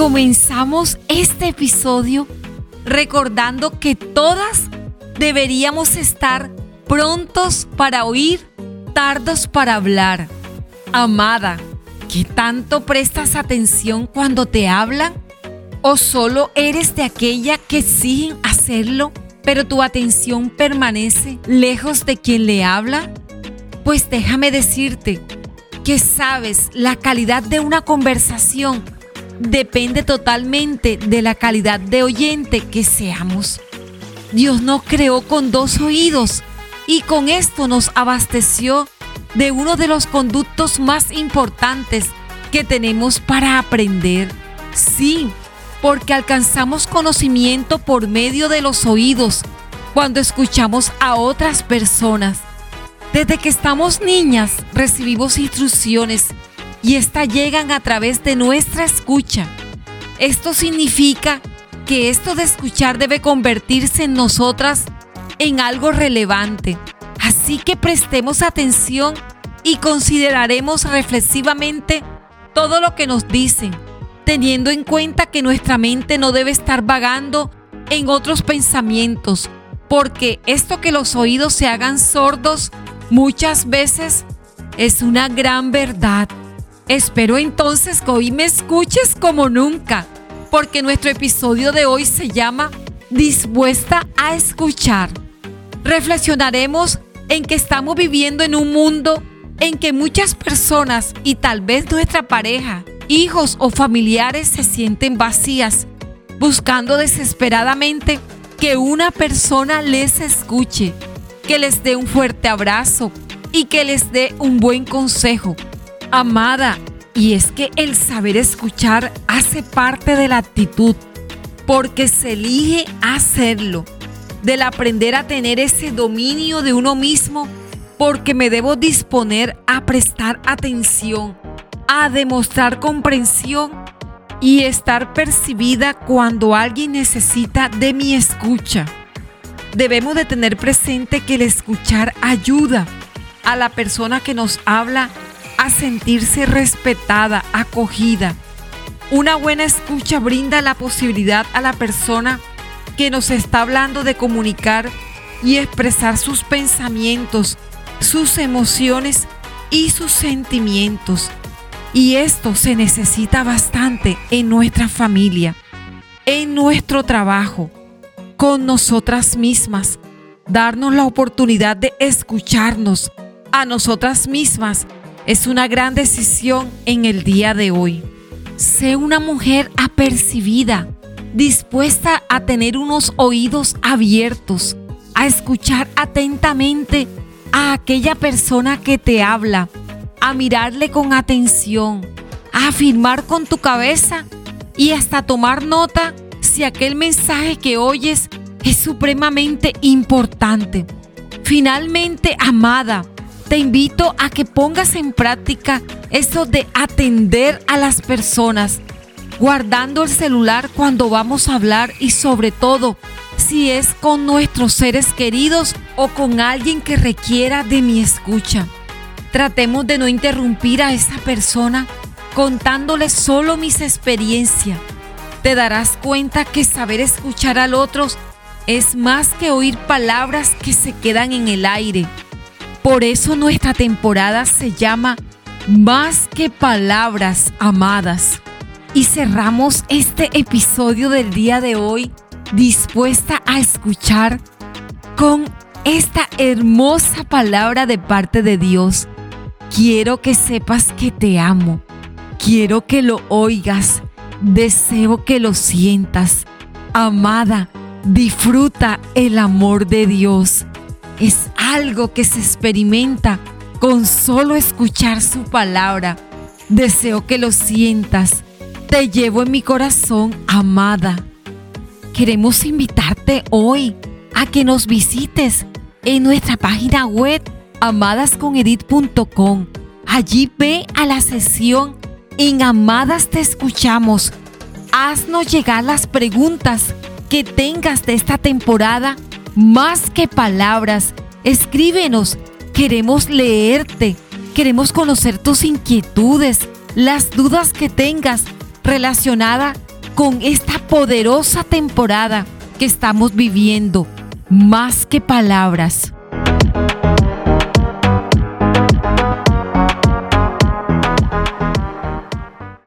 comenzamos este episodio recordando que todas deberíamos estar prontos para oír, tardos para hablar. Amada, ¿qué tanto prestas atención cuando te hablan? ¿O solo eres de aquella que siguen hacerlo, pero tu atención permanece lejos de quien le habla? Pues déjame decirte que sabes la calidad de una conversación depende totalmente de la calidad de oyente que seamos. Dios nos creó con dos oídos y con esto nos abasteció de uno de los conductos más importantes que tenemos para aprender. Sí, porque alcanzamos conocimiento por medio de los oídos cuando escuchamos a otras personas. Desde que estamos niñas recibimos instrucciones y éstas llegan a través de nuestra escucha. Esto significa que esto de escuchar debe convertirse en nosotras en algo relevante. Así que prestemos atención y consideraremos reflexivamente todo lo que nos dicen, teniendo en cuenta que nuestra mente no debe estar vagando en otros pensamientos, porque esto que los oídos se hagan sordos muchas veces es una gran verdad. Espero entonces que hoy me escuches como nunca, porque nuestro episodio de hoy se llama Dispuesta a escuchar. Reflexionaremos en que estamos viviendo en un mundo en que muchas personas y tal vez nuestra pareja, hijos o familiares se sienten vacías, buscando desesperadamente que una persona les escuche, que les dé un fuerte abrazo y que les dé un buen consejo Amada, y es que el saber escuchar hace parte de la actitud, porque se elige hacerlo, del aprender a tener ese dominio de uno mismo, porque me debo disponer a prestar atención, a demostrar comprensión y estar percibida cuando alguien necesita de mi escucha. Debemos de tener presente que el escuchar ayuda a la persona que nos habla a sentirse respetada, acogida. Una buena escucha brinda la posibilidad a la persona que nos está hablando de comunicar y expresar sus pensamientos, sus emociones y sus sentimientos. Y esto se necesita bastante en nuestra familia, en nuestro trabajo, con nosotras mismas. Darnos la oportunidad de escucharnos a nosotras mismas es una gran decisión en el día de hoy. Sé una mujer apercibida, dispuesta a tener unos oídos abiertos, a escuchar atentamente a aquella persona que te habla, a mirarle con atención, a afirmar con tu cabeza y hasta tomar nota si aquel mensaje que oyes es supremamente importante. Finalmente, amada, te invito a que pongas en práctica eso de atender a las personas, guardando el celular cuando vamos a hablar y sobre todo si es con nuestros seres queridos o con alguien que requiera de mi escucha. Tratemos de no interrumpir a esa persona contándole solo mis experiencias. Te darás cuenta que saber escuchar al otro es más que oír palabras que se quedan en el aire por eso nuestra temporada se llama Más que Palabras Amadas. Y cerramos este episodio del día de hoy dispuesta a escuchar con esta hermosa palabra de parte de Dios. Quiero que sepas que te amo. Quiero que lo oigas. Deseo que lo sientas. Amada, disfruta el amor de Dios es algo que se experimenta con solo escuchar su palabra. Deseo que lo sientas. Te llevo en mi corazón, amada. Queremos invitarte hoy a que nos visites en nuestra página web amadasconedit.com. Allí ve a la sesión en Amadas te escuchamos. Haznos llegar las preguntas que tengas de esta temporada más que palabras. Escríbenos, queremos leerte, queremos conocer tus inquietudes, las dudas que tengas relacionadas con esta poderosa temporada que estamos viviendo, más que palabras,